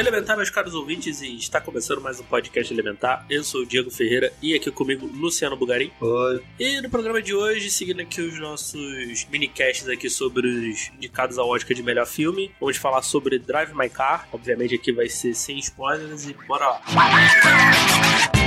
Elementar, meus caros ouvintes, e está começando mais um podcast Elementar. Eu sou o Diego Ferreira e aqui comigo Luciano Bugarim. Oi. E no programa de hoje, seguindo aqui os nossos minicasts aqui sobre os indicados ao Oscar de melhor filme, vamos falar sobre Drive My Car. Obviamente aqui vai ser sem spoilers e bora lá.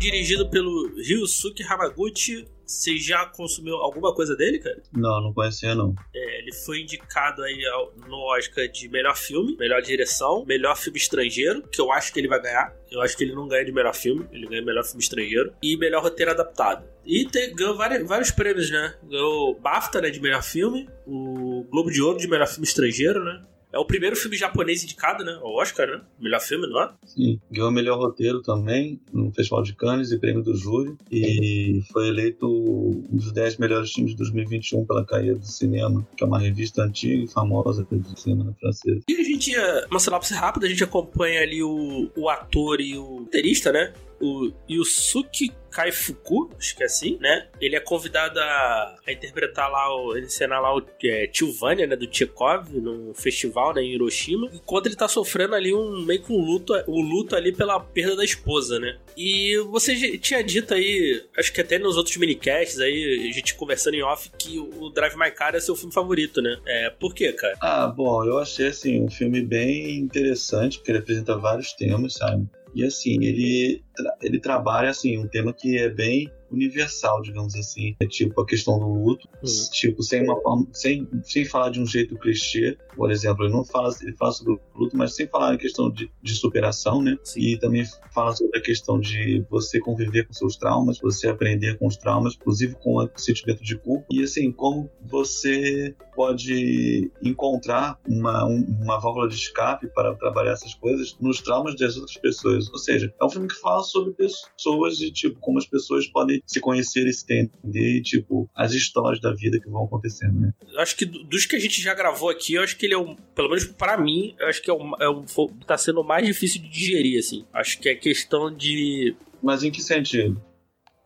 Dirigido pelo Ryusuke Hamaguchi. Você já consumiu alguma coisa dele, cara? Não, não conhecia não. É, ele foi indicado aí ao, no Oscar de melhor filme, melhor direção, melhor filme estrangeiro, que eu acho que ele vai ganhar. Eu acho que ele não ganha de melhor filme, ele ganha melhor filme estrangeiro e melhor roteiro adaptado. E te, ganhou vários, vários prêmios, né? Ganhou BAFTA, né, de melhor filme, o Globo de Ouro de melhor filme estrangeiro, né? É o primeiro filme japonês indicado, né? O Oscar, né? Melhor filme, não é? Sim. Ganhou melhor roteiro também no Festival de Cannes e prêmio do júri. E foi eleito um dos 10 melhores filmes de 2021 pela Caia do Cinema, que é uma revista antiga e famosa do cinema francês. E a gente, uma sinopse rápida, a gente acompanha ali o, o ator e o roteirista, né? O Yusuke Kaifuku, acho que é assim, né? Ele é convidado a, a interpretar lá, o, encenar lá o é, né, do Chekhov, num festival, né, em Hiroshima, enquanto ele tá sofrendo ali um meio que um luto, um luto ali pela perda da esposa, né? E você tinha dito aí, acho que até nos outros minicasts aí, a gente conversando em off, que o Drive My Car é seu filme favorito, né? É, por quê, cara? Ah, bom, eu achei, assim, um filme bem interessante, porque ele apresenta vários temas, sabe? E assim, ele, ele trabalha assim um tema que é bem universal, digamos assim. É tipo a questão do luto, uhum. tipo, sem uma forma, sem, sem falar de um jeito clichê. Por exemplo, ele não fala, ele fala sobre o luto, mas sem falar em questão de, de superação, né? Sim. E também fala sobre a questão de você conviver com seus traumas, você aprender com os traumas, inclusive com o sentimento de culpa. E assim, como você pode encontrar uma, uma válvula de escape para trabalhar essas coisas nos traumas das outras pessoas. Ou seja, é um filme que fala sobre pessoas e, tipo, como as pessoas podem se conhecer e se entender, tipo, as histórias da vida que vão acontecendo, né? Acho que dos que a gente já gravou aqui, eu acho que ele é um, pelo menos para mim, eu acho que é um, é um, tá sendo o mais difícil de digerir, assim. Acho que é questão de. Mas em que sentido?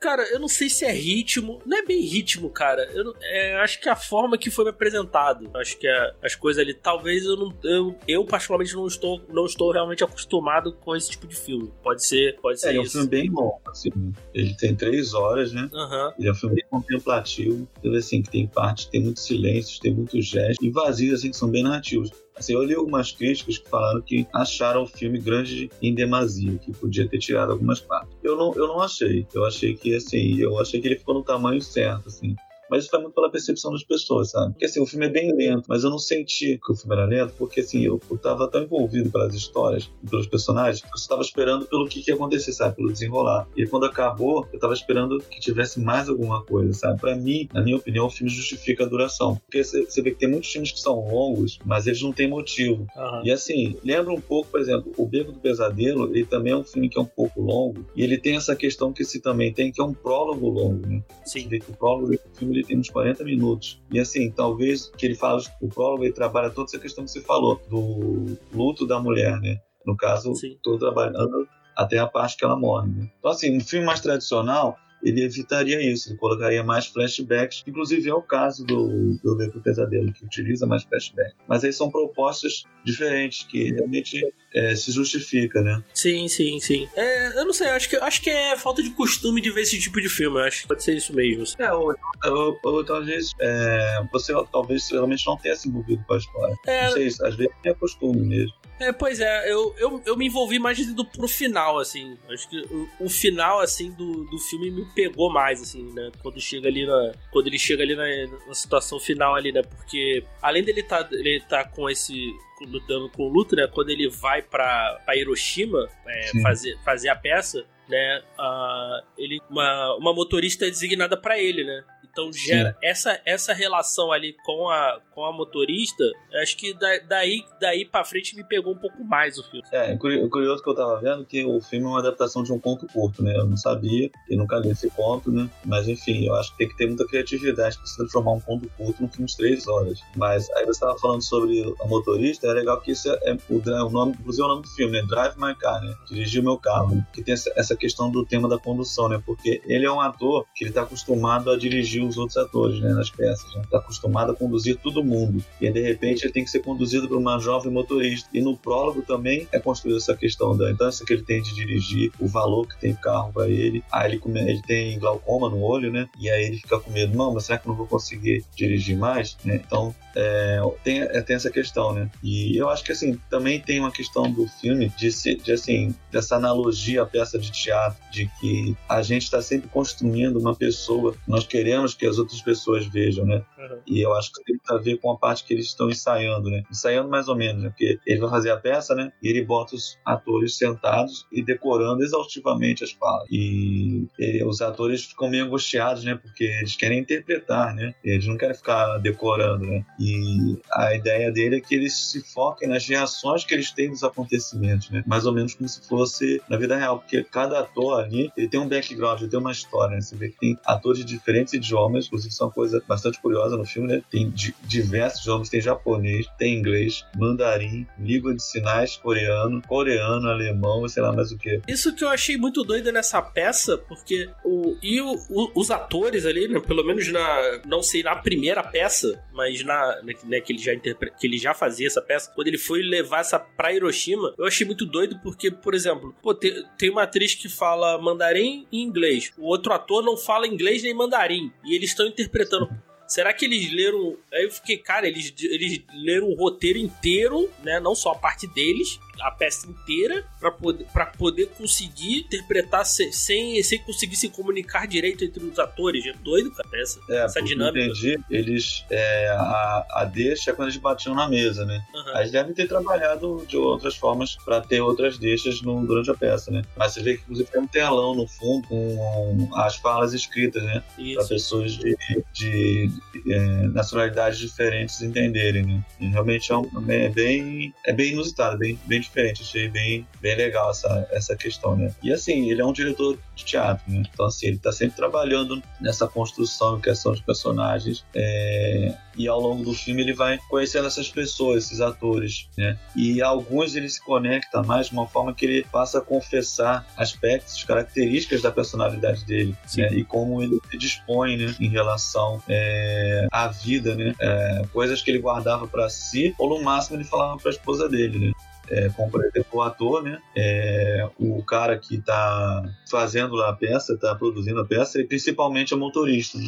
Cara, eu não sei se é ritmo. Não é bem ritmo, cara. Eu, é, acho que a forma que foi me apresentado. Acho que é, as coisas ali. Talvez eu não. Eu, eu, particularmente, não estou, não estou realmente acostumado com esse tipo de filme. Pode ser, pode ser. É, isso. é um filme bem longo, assim. Ele tem três horas, né? Uhum. Ele é um filme bem contemplativo. Então, assim, que tem parte, tem muitos silêncios, tem muitos gestos. E vazios, assim, que são bem narrativos. Assim, eu li algumas críticas que falaram que acharam o filme grande em demasia, que podia ter tirado algumas partes. Eu não, eu não achei. Eu achei que, assim, eu achei que ele ficou no tamanho certo, assim. Mas isso vai muito pela percepção das pessoas, sabe? Porque assim, o filme é bem lento, mas eu não senti que o filme era lento, porque assim, eu, eu tava tão envolvido pelas histórias pelos personagens, que eu estava esperando pelo que, que ia acontecer, sabe? Pelo desenrolar. E quando acabou, eu tava esperando que tivesse mais alguma coisa, sabe? Pra mim, na minha opinião, o filme justifica a duração. Porque você vê que tem muitos filmes que são longos, mas eles não têm motivo. Uhum. E assim, lembra um pouco, por exemplo, O Beco do Pesadelo, ele também é um filme que é um pouco longo, e ele tem essa questão que se também tem, que é um prólogo longo, né? Sim. Você vê que o prólogo do filme ele tem uns 40 minutos. E assim, talvez que ele fala, o prólogo, ele trabalha toda essa questão que você falou, do luto da mulher, né? No caso, Sim. tô trabalhando até a parte que ela morre. Né? Então, assim, um filme mais tradicional, ele evitaria isso, ele colocaria mais flashbacks, inclusive é o caso do, do Pesadelo, que utiliza mais flashbacks. Mas aí são propostas diferentes, que realmente é, se justifica, né? Sim, sim, sim. É, eu não sei, acho que, acho que é falta de costume de ver esse tipo de filme. Eu acho que pode ser isso mesmo. É, ou, ou, ou talvez é, você talvez realmente não tenha se envolvido com a história. É... Não sei, às vezes é costume mesmo. É, pois é, eu, eu, eu me envolvi mais indo pro final, assim. Acho que o, o, final, assim, do, do filme me pegou mais, assim, né? Quando chega ali na. Quando ele chega ali na, na situação final ali, né? Porque além dele tá, ele tá com esse. Lutando com o luto, né? Quando ele vai pra, pra Hiroshima é, fazer, fazer a peça, né? Uh, ele, uma, uma motorista é designada para ele, né? Então gera essa, essa relação ali com a, com a motorista, acho que da, daí, daí pra frente me pegou um pouco mais o filme. É, o curioso que eu tava vendo que o filme é uma adaptação de um conto curto, né? Eu não sabia, e nunca li esse conto, né? Mas enfim, eu acho que tem que ter muita criatividade pra se transformar um conto curto num filme de três horas. Mas aí você tava falando sobre a motorista, é legal que isso é, é o, o nome, inclusive é o nome do filme, né? Drive My Car, né? Dirigir o meu carro. Que tem essa, essa questão do tema da condução, né? Porque ele é um ator que ele tá acostumado a dirigir os outros atores né, nas peças. Está né? Tá acostumado a conduzir todo mundo. E aí, de repente ele tem que ser conduzido por uma jovem motorista. E no prólogo também é construída essa questão da importância que ele tem de dirigir, o valor que tem o carro para ele. Aí ele, come, ele tem glaucoma no olho, né? E aí ele fica com medo, não, mas será que eu não vou conseguir dirigir mais? Né? Então é, tem, é, tem essa questão, né? E eu acho que assim, também tem uma questão do filme de, de assim, dessa analogia à peça de teatro, de que a gente está sempre construindo uma pessoa, nós queremos que as outras pessoas vejam, né? Uhum. E eu acho que tem a ver com a parte que eles estão ensaiando, né? Ensaiando mais ou menos, né? Porque ele vai fazer a peça, né? E ele bota os atores sentados e decorando exaustivamente as falas. E, e os atores ficam meio angustiados, né? Porque eles querem interpretar, né? Eles não querem ficar decorando, né? E a ideia dele é que eles se foquem nas reações que eles têm dos acontecimentos, né? Mais ou menos como se fosse na vida real, porque cada ator ali, ele tem um background, ele tem uma história, né? Você vê que tem atores de diferentes idiomas, inclusive isso é uma coisa bastante curiosa no filme, né? Tem diversos idiomas, tem japonês, tem inglês, mandarim, língua de sinais coreano, coreano, alemão, sei lá mais o que. Isso que eu achei muito doido nessa peça, porque o e o, o, os atores ali, né, pelo menos na não sei na primeira peça, mas na né, que ele já interpre... que ele já fazia essa peça, quando ele foi levar essa pra Hiroshima, eu achei muito doido porque, por exemplo, pô, tem, tem uma atriz que fala mandarim e inglês. O outro ator não fala inglês nem mandarim. E eles estão interpretando. Será que eles leram. Aí eu fiquei, cara, eles, eles leram o roteiro inteiro, né? Não só a parte deles, a peça inteira para poder, pra poder conseguir interpretar sem, sem, sem conseguir se comunicar direito entre os atores. É doido com a peça. É, essa dinâmica. entendi, eles. É, a, a deixa é quando eles batiam na mesa, né? Uhum. Eles devem ter trabalhado de outras formas para ter outras deixas no, durante a peça, né? Mas você vê que, inclusive, tem um telão no fundo com as falas escritas, né? Para pessoas de, de, de é, nacionalidades diferentes entenderem, né? E realmente é, um, é, bem, é bem inusitado, bem, bem diferente. Achei bem, bem legal essa, essa questão, né? E assim, ele é um diretor de teatro, né? Então, assim, ele tá sempre trabalhando nessa construção, questão de personagens. É... E ao longo do filme ele vai conhecendo essas pessoas, esses atores, né? E alguns ele se conecta mais de uma forma que ele passa a confessar aspectos, características da personalidade dele, né? E como ele se dispõe, né? Em relação é... à vida, né? É... Coisas que ele guardava para si, ou no máximo ele falava para a esposa dele, né? É, como por exemplo o ator, né? É, o cara que está fazendo a peça, está produzindo a peça, e principalmente o motorista.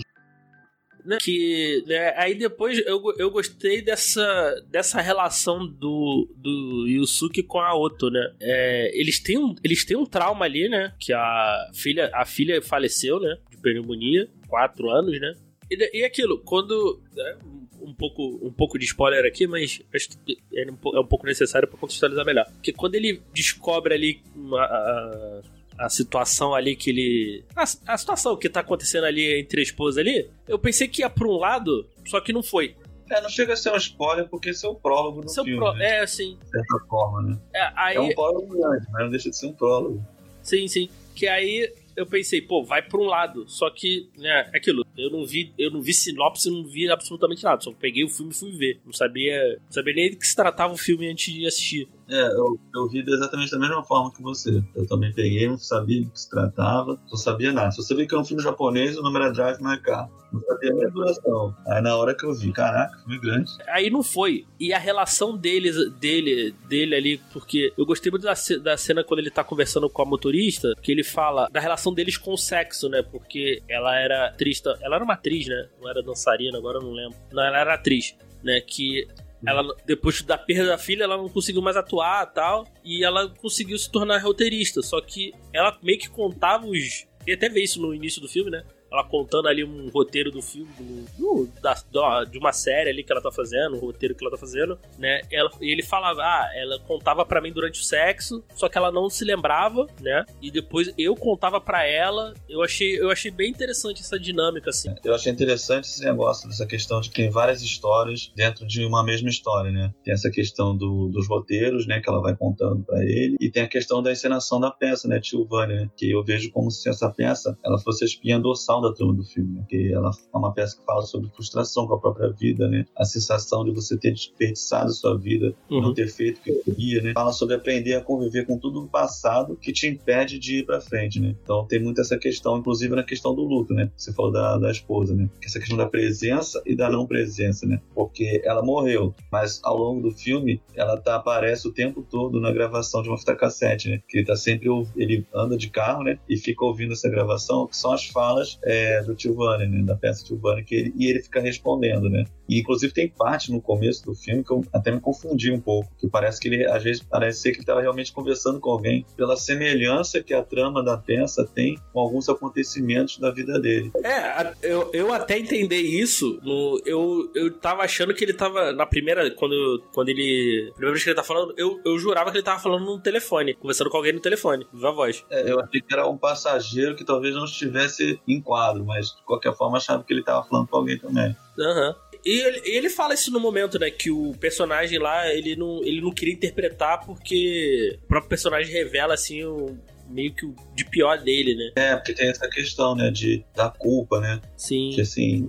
Né? Que né, aí depois eu, eu gostei dessa, dessa relação do, do Yusuke com a Oto, né? É, eles, têm um, eles têm um trauma ali, né? Que a filha, a filha faleceu, né? De pneumonia, quatro anos, né? E, e aquilo, quando. Né, um pouco, um pouco de spoiler aqui, mas acho que é um, é um pouco necessário para contextualizar melhor. Porque quando ele descobre ali uma, a, a situação ali que ele. A, a, situação que tá acontecendo ali entre a esposa ali, eu pensei que ia pra um lado, só que não foi. É, não chega a ser um spoiler porque esse é o prólogo do seu filme. Pro... Né? É, sim. De certa forma, né? É, aí... é um prólogo grande, mas não deixa de ser um prólogo. Sim, sim. Que aí eu pensei, pô, vai pra um lado. Só que, né, é aquilo. Eu não vi, eu não vi sinopse, não vi absolutamente nada. Só peguei o filme e fui ver. Não sabia, não sabia nem de que se tratava o filme antes de assistir. É, eu, eu vi exatamente da mesma forma que você. Eu também peguei, não sabia do que se tratava, não sabia nada. Só sabia que era um filme japonês, o nome era Drive My Car. Não sabia nem a duração. Aí na hora que eu vi, caraca, filme grande. Aí não foi. E a relação deles, dele, dele ali, porque eu gostei muito da, da cena quando ele tá conversando com a motorista, que ele fala da relação deles com o sexo, né? Porque ela era atriz, ela era uma atriz, né? Não era dançarina, agora eu não lembro. Não, ela era atriz, né? Que ela, depois da perda da filha, ela não conseguiu mais atuar tal. E ela conseguiu se tornar roteirista. Só que ela meio que contava os. E até vê isso no início do filme, né? Ela contando ali um roteiro do filme, do, do, da, de uma série ali que ela tá fazendo, um roteiro que ela tá fazendo, né? Ela, e ele falava, ah, ela contava para mim durante o sexo, só que ela não se lembrava, né? E depois eu contava para ela. Eu achei, eu achei bem interessante essa dinâmica, assim. Eu achei interessante esse negócio dessa questão de que tem várias histórias dentro de uma mesma história, né? Tem essa questão do, dos roteiros, né? Que ela vai contando para ele, e tem a questão da encenação da peça, né? Tio Vânia, né? Que eu vejo como se essa peça ela fosse a espinha dorsal da trama do filme, né? que ela é uma peça que fala sobre frustração com a própria vida, né? A sensação de você ter desperdiçado sua vida, uhum. não ter feito o que queria, né? Fala sobre aprender a conviver com tudo no passado que te impede de ir para frente, né? Então tem muito essa questão, inclusive na questão do luto, né? Você falou da, da esposa, né? Essa questão da presença e da não presença, né? Porque ela morreu, mas ao longo do filme ela tá, aparece o tempo todo na gravação de uma fita cassete, né? Que ele tá sempre ele anda de carro, né? E fica ouvindo essa gravação, que são as falas é, do Tio Vane, né? Da peça Tio Vane, que ele, e ele fica respondendo, né? E inclusive tem parte no começo do filme que eu até me confundi um pouco, que parece que ele, às vezes, parece ser que ele estava realmente conversando com alguém, pela semelhança que a trama da peça tem com alguns acontecimentos da vida dele. É, eu, eu até entender isso, no, eu, eu tava achando que ele tava, na primeira, quando, quando ele, primeira vez que ele tá falando, eu, eu jurava que ele tava falando no telefone, conversando com alguém no telefone, viva voz. É, eu achei que era um passageiro que talvez não estivesse em quadro, mas de qualquer forma achava que ele tava falando com alguém também. Aham. Uhum. E ele, ele, fala isso no momento, né? Que o personagem lá, ele não, ele não queria interpretar porque o próprio personagem revela, assim, o, meio que o de pior dele, né? É, porque tem essa questão, né? De, da culpa, né? Sim. Que, assim,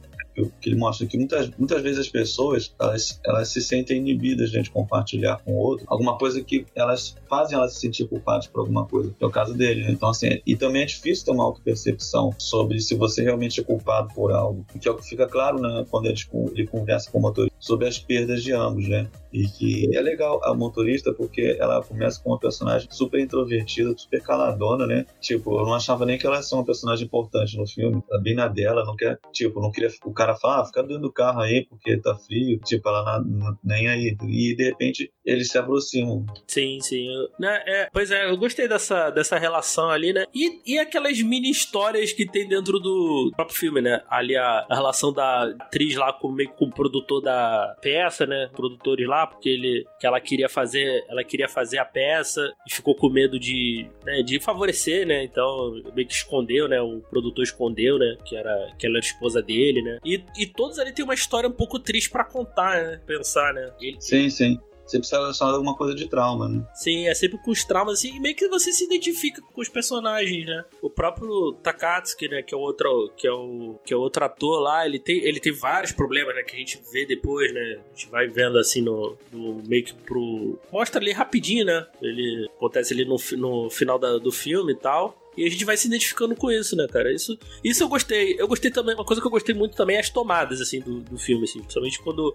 que ele mostra que muitas, muitas vezes as pessoas elas, elas se sentem inibidas de compartilhar com o outro alguma coisa que elas fazem elas se sentir culpadas por alguma coisa, que é o caso dele. Né? Então, assim, e também é difícil ter uma autopercepção sobre se você realmente é culpado por algo, que é o que fica claro né, quando ele, ele conversa com o motorista sobre as perdas de ambos, né? E que é legal a motorista porque ela começa com uma personagem super introvertida, super caladona, né? Tipo, eu não achava nem que ela ia ser uma personagem importante no filme. Ela bem na dela, não quer, tipo, não queria. O cara fala, ah, fica dentro do carro aí porque tá frio. Tipo, ela na, na, nem aí. E de repente eles se aproximam. Sim, sim. Né, é, pois é, eu gostei dessa, dessa relação ali, né? E, e aquelas mini histórias que tem dentro do próprio filme, né? Ali a, a relação da atriz lá com, meio, com o produtor da peça, né? Produtores lá, porque ele que ela queria fazer, ela queria fazer a peça e ficou com medo de, né, de favorecer, né? Então meio que escondeu, né? O produtor escondeu, né? Que era que ela era esposa dele, né? E, e todos ali tem uma história um pouco triste para contar, né? Pensar, né? Ele, sim, sim sempre está relacionado a alguma coisa de trauma, né? Sim, é sempre com os traumas, assim, e meio que você se identifica com os personagens, né? O próprio Takatsuki, né, que é o outro, que é o, que é outro ator lá, ele tem, ele tem vários problemas, né, que a gente vê depois, né? A gente vai vendo, assim, no, no meio que pro... Mostra ali rapidinho, né? Ele acontece ali no, no final da, do filme e tal. E a gente vai se identificando com isso, né, cara? Isso, isso eu gostei. Eu gostei também, uma coisa que eu gostei muito também é as tomadas, assim, do, do filme, assim. Principalmente quando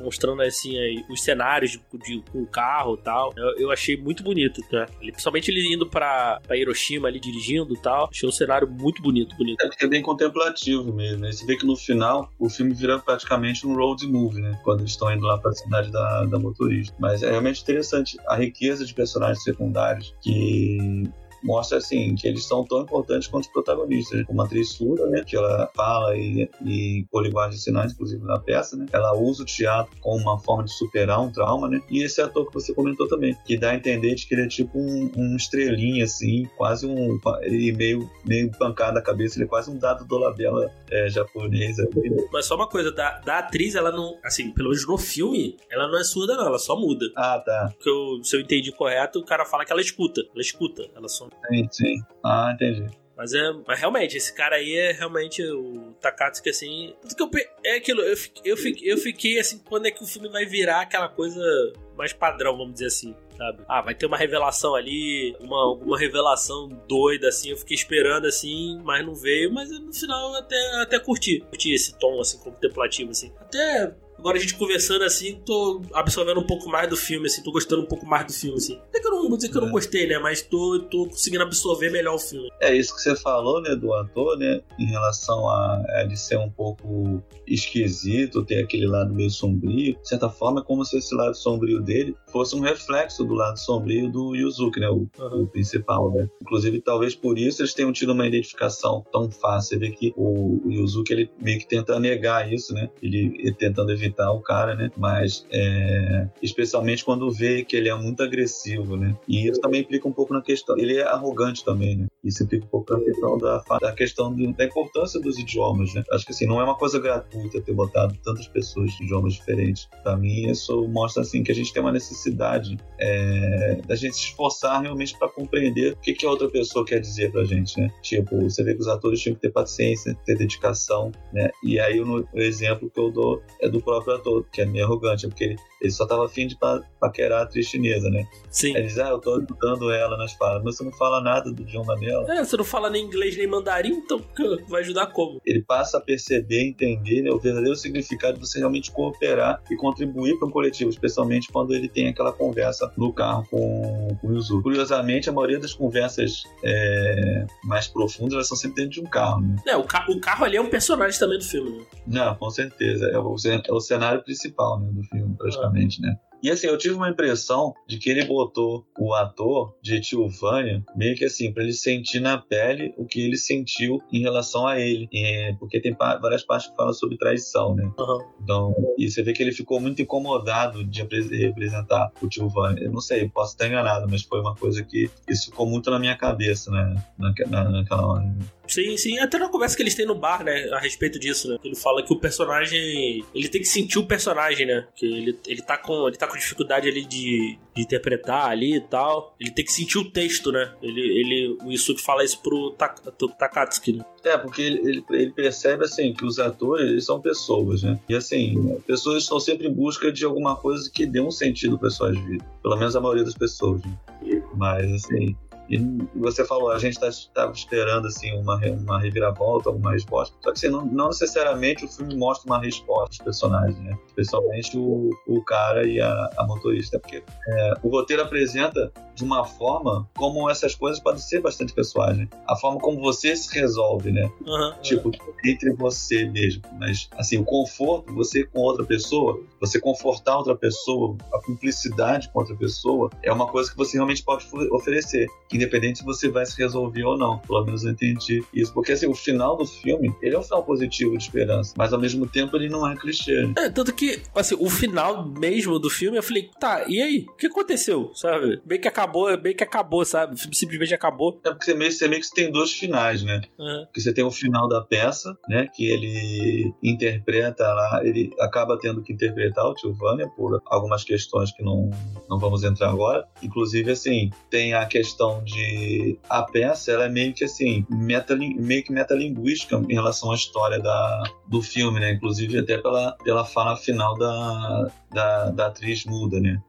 mostrando, assim, aí, os cenários de, de, com o carro e tal. Eu, eu, achei muito bonito, né? Ele, principalmente ele indo pra, pra Hiroshima ali dirigindo e tal. Achei um cenário muito bonito, bonito. É, é bem contemplativo mesmo, né? Você vê que no final o filme vira praticamente um road movie, né? Quando eles estão indo lá pra cidade da, da motorista. Mas é realmente interessante a riqueza de personagens secundários que mostra assim que eles são tão importantes quanto os protagonistas. Né? Uma atriz surda, né, que ela fala e, e por linguagem de sinais, inclusive na peça, né, ela usa o teatro como uma forma de superar um trauma, né? E esse ator que você comentou também, que dá a entender de que ele é tipo um, um estrelinha assim, quase um ele meio meio pancada a cabeça, ele é quase um dado dolabella é, japonês. Mas só uma coisa, da, da atriz, ela não, assim, pelo menos no filme, ela não é surda não, ela só muda. Ah, tá. Porque eu, se eu entendi correto, o cara fala que ela escuta, ela escuta, ela só Sim, sim. Ah, entendi. Mas é. Mas realmente, esse cara aí é realmente o Takatsuki, assim. Tudo que eu. É aquilo, eu, eu, fiquei, eu fiquei assim, quando é que o filme vai virar aquela coisa mais padrão, vamos dizer assim. Sabe? Ah, vai ter uma revelação ali, uma, uma revelação doida, assim. Eu fiquei esperando, assim, mas não veio. Mas no final eu até, até curti. Curti esse tom, assim, contemplativo, assim. Até Agora a gente conversando assim, tô absorvendo um pouco mais do filme, assim, tô gostando um pouco mais do filme, assim. Até que eu não vou dizer que eu não é. gostei, né? Mas tô, tô conseguindo absorver melhor o filme. É isso que você falou, né, do ator, né? Em relação a, a ele ser um pouco esquisito, ter aquele lado meio sombrio. De certa forma, é como se esse lado sombrio dele fosse um reflexo do lado sombrio do Yuzuki, né? O, uhum. o principal, né? Inclusive, talvez por isso eles tenham tido uma identificação tão fácil. Você vê que o, o Yuzuki, ele meio que tenta negar isso, né? Ele, ele tentando evitar o cara, né? Mas é, especialmente quando vê que ele é muito agressivo, né? E isso também implica um pouco na questão. Ele é arrogante também, né? Isso implica um questão da, da questão da importância dos idiomas, né? Acho que assim, não é uma coisa gratuita ter botado tantas pessoas de idiomas diferentes. Para mim, isso mostra assim que a gente tem uma necessidade é, da gente se esforçar realmente para compreender o que, que a outra pessoa quer dizer pra gente, né? Tipo, você vê que os atores tinham que ter paciência, ter dedicação, né? E aí o, o exemplo que eu dou é do próprio ator, que é meio arrogante, porque ele, ele só tava afim de pa paquerar a atriz chinesa, né? Sim. Aí ele diz, ah, eu tô ajudando ela nas falas, mas você não fala nada do idioma dela. É, você não fala nem inglês nem mandarim, então vai ajudar como? Ele passa a perceber, entender né, o verdadeiro significado de você realmente cooperar e contribuir para um coletivo, especialmente quando ele tem aquela conversa no carro com, com o Yuzu. Curiosamente, a maioria das conversas é, mais profundas elas são sempre dentro de um carro, né? É, o, ca o carro ali é um personagem também do filme, né? Não, com certeza. É o, é o cenário principal né, do filme, praticamente, né? E assim, eu tive uma impressão de que ele botou o ator de Tio Vânia meio que assim, para ele sentir na pele o que ele sentiu em relação a ele. É, porque tem várias partes que falam sobre traição, né? Uhum. Então, e você vê que ele ficou muito incomodado de representar o Tio Vânia. Eu não sei, posso estar enganado, mas foi uma coisa que isso ficou muito na minha cabeça, né? Na, na, naquela hora. Né? Sim, sim. Até na conversa que eles têm no bar, né? A respeito disso, né? Ele fala que o personagem. Ele tem que sentir o personagem, né? Que ele, ele, tá, com, ele tá com dificuldade ali de, de interpretar ali e tal. Ele tem que sentir o texto, né? Ele, ele, o Isuki fala isso pro, Tak, Takatsuki, né? É, porque ele, ele, ele, percebe, assim, que os atores, eles são pessoas, né? E, assim, pessoas estão sempre em busca de alguma coisa que dê um sentido para suas vidas. Pelo menos a maioria das pessoas, né? Mas, assim, e você falou, a gente estava tá, esperando assim uma, uma reviravolta, alguma resposta. Só que assim, não, não, necessariamente o filme mostra uma resposta dos personagens, né? Especialmente o, o cara e a, a motorista. Porque é, o roteiro apresenta de uma forma como essas coisas podem ser bastante pessoais, né? A forma como você se resolve, né? Uhum, tipo, entre você mesmo. Mas, assim, o conforto, você com outra pessoa, você confortar outra pessoa, a cumplicidade com outra pessoa, é uma coisa que você realmente pode oferecer. Que independente se você vai se resolver ou não. Pelo menos eu entendi isso. Porque assim, o final do filme, ele é um final positivo de esperança, mas ao mesmo tempo ele não é clichê. É, tanto que, assim, o final mesmo do filme, eu falei, tá, e aí? O que aconteceu? Sabe? Bem que acabou, bem que acabou, sabe? Simplesmente acabou. É porque você meio, você meio que tem dois finais, né? Uhum. Porque você tem o final da peça, né? Que ele interpreta lá, ele acaba tendo que interpretar o Tio Vânia por algumas questões que não, não vamos entrar agora. Inclusive, assim, tem a questão de a peça ela é meio que assim meta, meio que metalinguística em relação à história da, do filme, né? Inclusive até pela, pela fala final da, da, da atriz muda, né?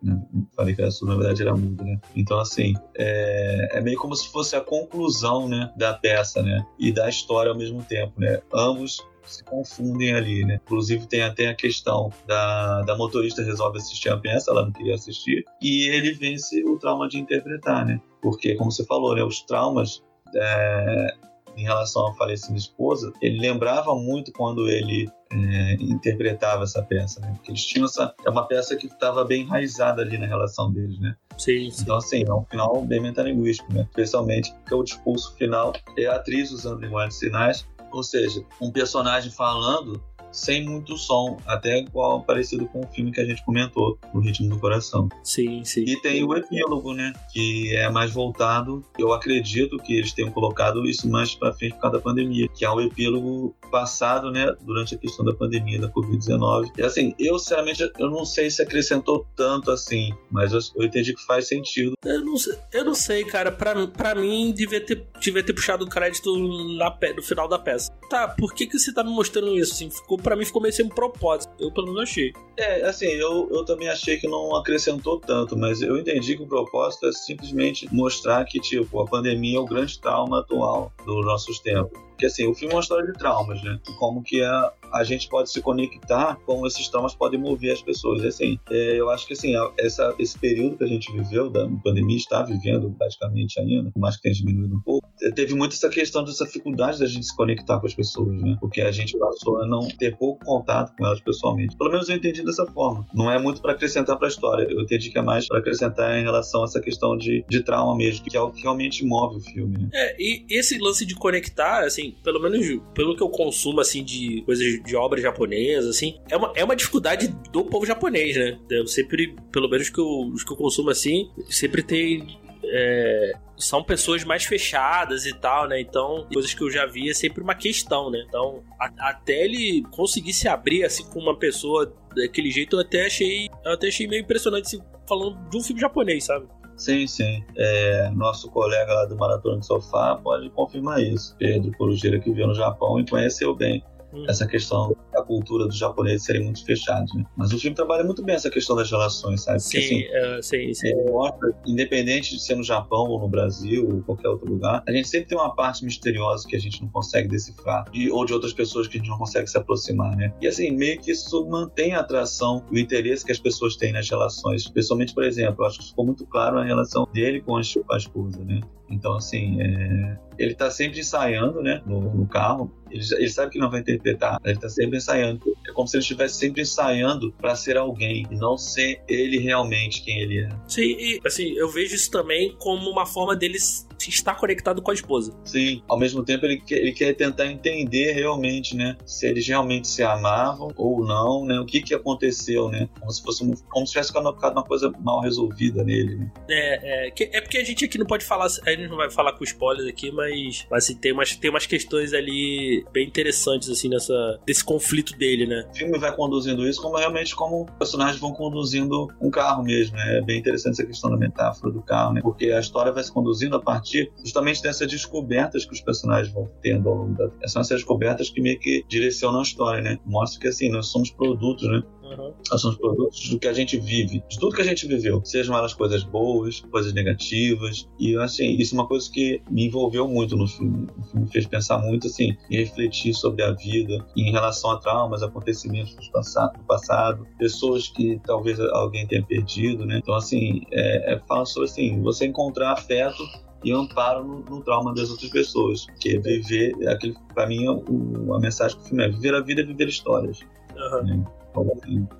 Falei que a sua na verdade era muda, né? Então assim é, é meio como se fosse a conclusão, né? Da peça, né? E da história ao mesmo tempo, né? Ambos se confundem ali, né? Inclusive tem até a questão da, da motorista resolve assistir a peça, ela não queria assistir, e ele vence o trauma de interpretar, né? Porque, como você falou, né, os traumas é, em relação à falecida esposa, ele lembrava muito quando ele é, interpretava essa peça, né? Porque eles tinham essa. É uma peça que estava bem enraizada ali na relação deles, né? Sim, sim. Então, assim, é um final bem metalinguístico, né? Especialmente porque o discurso final é a atriz usando linguagem de sinais ou seja, um personagem falando sem muito som, até igual parecido com o filme que a gente comentou, O Ritmo do Coração. Sim, sim. E tem o epílogo, né? Que é mais voltado. Eu acredito que eles tenham colocado isso mais pra frente por causa da pandemia, que é o epílogo passado, né? Durante a questão da pandemia da Covid-19. E assim, eu sinceramente eu não sei se acrescentou tanto assim, mas eu, eu entendi que faz sentido. Eu não, sei, eu não sei, cara. Pra, pra mim, devia ter, devia ter puxado o crédito na, no final da peça. Tá, por que, que você tá me mostrando isso? Assim, ficou, pra mim ficou meio sem propósito. Eu pelo menos achei. É, assim, eu, eu também achei que não acrescentou tanto, mas eu entendi que o propósito é simplesmente mostrar que, tipo, a pandemia é o grande trauma atual dos nossos tempos. Porque, assim, o filme é uma história de traumas, né? Como que a, a gente pode se conectar, como esses traumas podem mover as pessoas. E, assim, é, eu acho que, assim, essa, esse período que a gente viveu da pandemia, está vivendo praticamente ainda, por mais que tenha diminuído um pouco, teve muito essa questão dessa dificuldade da gente se conectar com as pessoas, né? Porque a gente passou a não ter pouco contato com elas pessoalmente. Pelo menos eu entendi dessa forma. Não é muito para acrescentar para a história. Eu entendi que é mais para acrescentar em relação a essa questão de, de trauma mesmo, que é o que realmente move o filme. Né? É, e esse lance de conectar, assim, pelo menos pelo que eu consumo, assim, de coisas de obras japonesas, assim, é uma, é uma dificuldade do povo japonês, né? Eu sempre, pelo menos que eu, os que eu consumo assim, sempre tem é, são pessoas mais fechadas e tal, né? Então, coisas que eu já vi é sempre uma questão, né? Então, a, até ele conseguir se abrir assim com uma pessoa daquele jeito, eu até achei, eu até achei meio impressionante assim, falando de um filme japonês, sabe? Sim, sim. É, nosso colega lá do Maratona de Sofá pode confirmar isso. Pedro Corujeira, que veio no Japão e conheceu bem hum. essa questão da cultura dos japoneses serem muito fechados, né? Mas o filme trabalha muito bem essa questão das relações, sabe? Porque, sim, assim, uh, sim, sim. Ele mostra, independente de ser no Japão ou no Brasil ou qualquer outro lugar, a gente sempre tem uma parte misteriosa que a gente não consegue decifrar, de, ou de outras pessoas que a gente não consegue se aproximar, né? E assim, meio que isso mantém a atração, o interesse que as pessoas têm nas relações. Pessoalmente, por exemplo, eu acho que ficou muito claro a relação dele com a esposa, né? Então, assim, é... ele tá sempre ensaiando, né, no, no carro. Ele, ele, sabe que não vai interpretar, ele tá sempre ensaiando. É como se ele estivesse sempre ensaiando para ser alguém e não ser ele realmente quem ele é. Sim, e assim, eu vejo isso também como uma forma deles estar conectado com a esposa. Sim, ao mesmo tempo ele quer, ele quer tentar entender realmente, né, se eles realmente se amavam ou não, né, o que que aconteceu, né, como se fosse como se tivesse ficado uma coisa mal resolvida nele, né. É, é, é porque a gente aqui não pode falar, gente não vai falar com spoilers aqui, mas, mas assim, tem umas, tem umas questões ali bem interessantes, assim, nessa, desse conflito dele, né. O filme vai conduzindo isso como realmente como personagens vão conduzindo um carro mesmo, né, é bem interessante essa questão da metáfora do carro, né, porque a história vai se conduzindo a partir justamente dessas descobertas que os personagens vão tendo ao longo da. São essas descobertas que meio que direcionam a história, né? Mostra que assim, nós somos produtos, né? Uhum. Nós somos produtos do que a gente vive, de tudo que a gente viveu, sejam elas coisas boas, coisas negativas. E assim, isso é uma coisa que me envolveu muito no filme. O filme me fez pensar muito assim, e refletir sobre a vida em relação a traumas, acontecimentos do passado, do passado pessoas que talvez alguém tenha perdido, né? Então, assim, é, é, fala sobre assim, você encontrar afeto e amparo no, no, trauma das outras pessoas. Que é viver, aquele, pra mim, o, a mensagem do filme é viver a vida é viver histórias. Uhum. Né?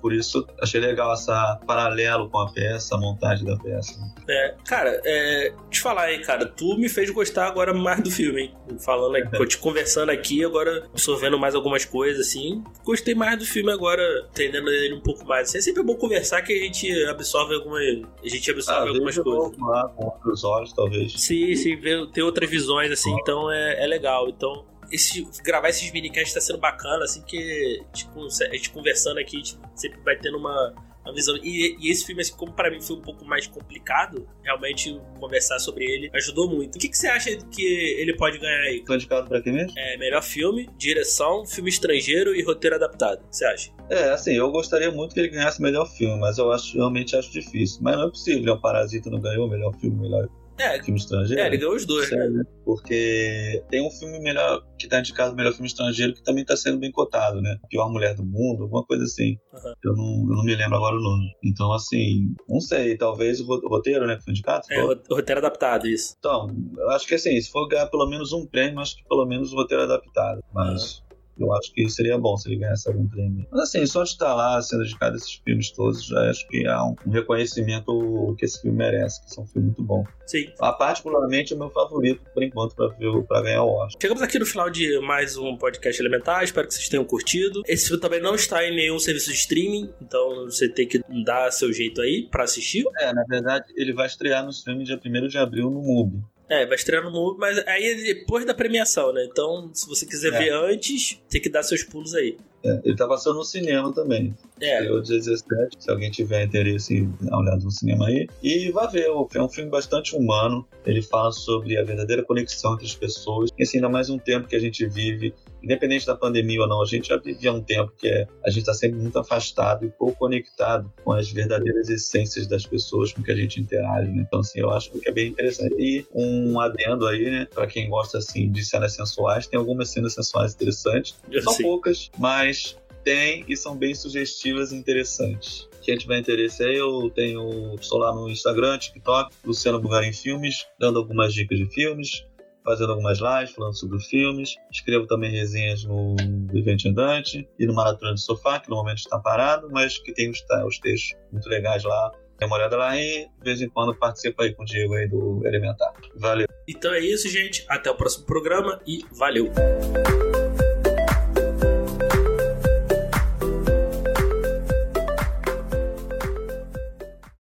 Por isso achei legal essa paralelo com a peça, a montagem da peça. É, cara, é, te falar aí, cara, tu me fez gostar agora mais do filme, hein? Falando aqui, te conversando aqui, agora absorvendo mais algumas coisas, assim. Gostei mais do filme agora, entendendo ele um pouco mais. Assim, é sempre bom conversar que a gente absorve algumas. A gente absorve ah, algumas coisas. Lá, com outros olhos, talvez. Sim, sim, ver, ter outras visões, assim, então é, é legal. Então, esse, gravar esses minicasts tá sendo bacana, assim, que tipo, a gente conversando aqui, a gente sempre vai tendo uma, uma visão. E, e, esse filme, assim, como para mim foi um pouco mais complicado, realmente conversar sobre ele ajudou muito. O que, que você acha que ele pode ganhar aí? Foi indicado pra quem mesmo? É, melhor filme, direção, filme estrangeiro e roteiro adaptado. O que você acha? É, assim, eu gostaria muito que ele ganhasse melhor filme, mas eu acho, realmente acho difícil. Mas não é possível, o Parasita não ganhou melhor filme, melhor é, filme estrangeiro. É, ele ganhou os dois, né? Sério, né? Porque tem um filme melhor que tá indicado melhor filme estrangeiro que também tá sendo bem cotado, né? Pior Mulher do Mundo, alguma coisa assim. Uhum. Eu, não, eu não me lembro agora o nome. Então, assim, não sei, talvez o roteiro, né, que foi indicado? É, o roteiro adaptado, isso. Então, eu acho que assim, se for ganhar pelo menos um prêmio, acho que pelo menos o roteiro adaptado. Mas. Uhum. Eu acho que seria bom se ele ganhasse algum prêmio. Mas assim, só de estar lá sendo dedicado a esses filmes todos, já acho que há um, reconhecimento que esse filme merece, que são um filme muito bom. Sim. A, particularmente é o meu favorito, por enquanto, para ganhar o Oscar. Chegamos aqui no final de mais um podcast elementar, espero que vocês tenham curtido. Esse filme também não está em nenhum serviço de streaming, então você tem que dar seu jeito aí para assistir. É, na verdade, ele vai estrear no streaming dia 1 de abril no MUBI. É, vai estrear no MUBI, mas aí é depois da premiação, né? Então, se você quiser é. ver antes, tem que dar seus pulos aí. É, ele tá passando no cinema também. É. Eu 17, se alguém tiver interesse em dar uma olhada no cinema aí. E vá ver, é um filme bastante humano. Ele fala sobre a verdadeira conexão entre as pessoas. E assim, ainda mais um tempo que a gente vive independente da pandemia ou não, a gente já vivia um tempo que é, a gente está sempre muito afastado e pouco conectado com as verdadeiras essências das pessoas com que a gente interage, né? Então, assim, eu acho que é bem interessante. E um adendo aí, né, para quem gosta, assim, de cenas sensuais, tem algumas cenas sensuais interessantes. São poucas, mas tem e são bem sugestivas e interessantes. Quem tiver interesse aí, eu tenho, estou lá no Instagram, TikTok, Luciano Bugarim Filmes, dando algumas dicas de filmes fazendo algumas lives falando sobre filmes. Escrevo também resenhas no Evento Andante e no Maratona de Sofá, que no momento está parado, mas que tem os, os textos muito legais lá. Dê uma olhada lá e de vez em quando participa aí com o Diego aí do Elementar. Valeu. Então é isso, gente. Até o próximo programa e valeu!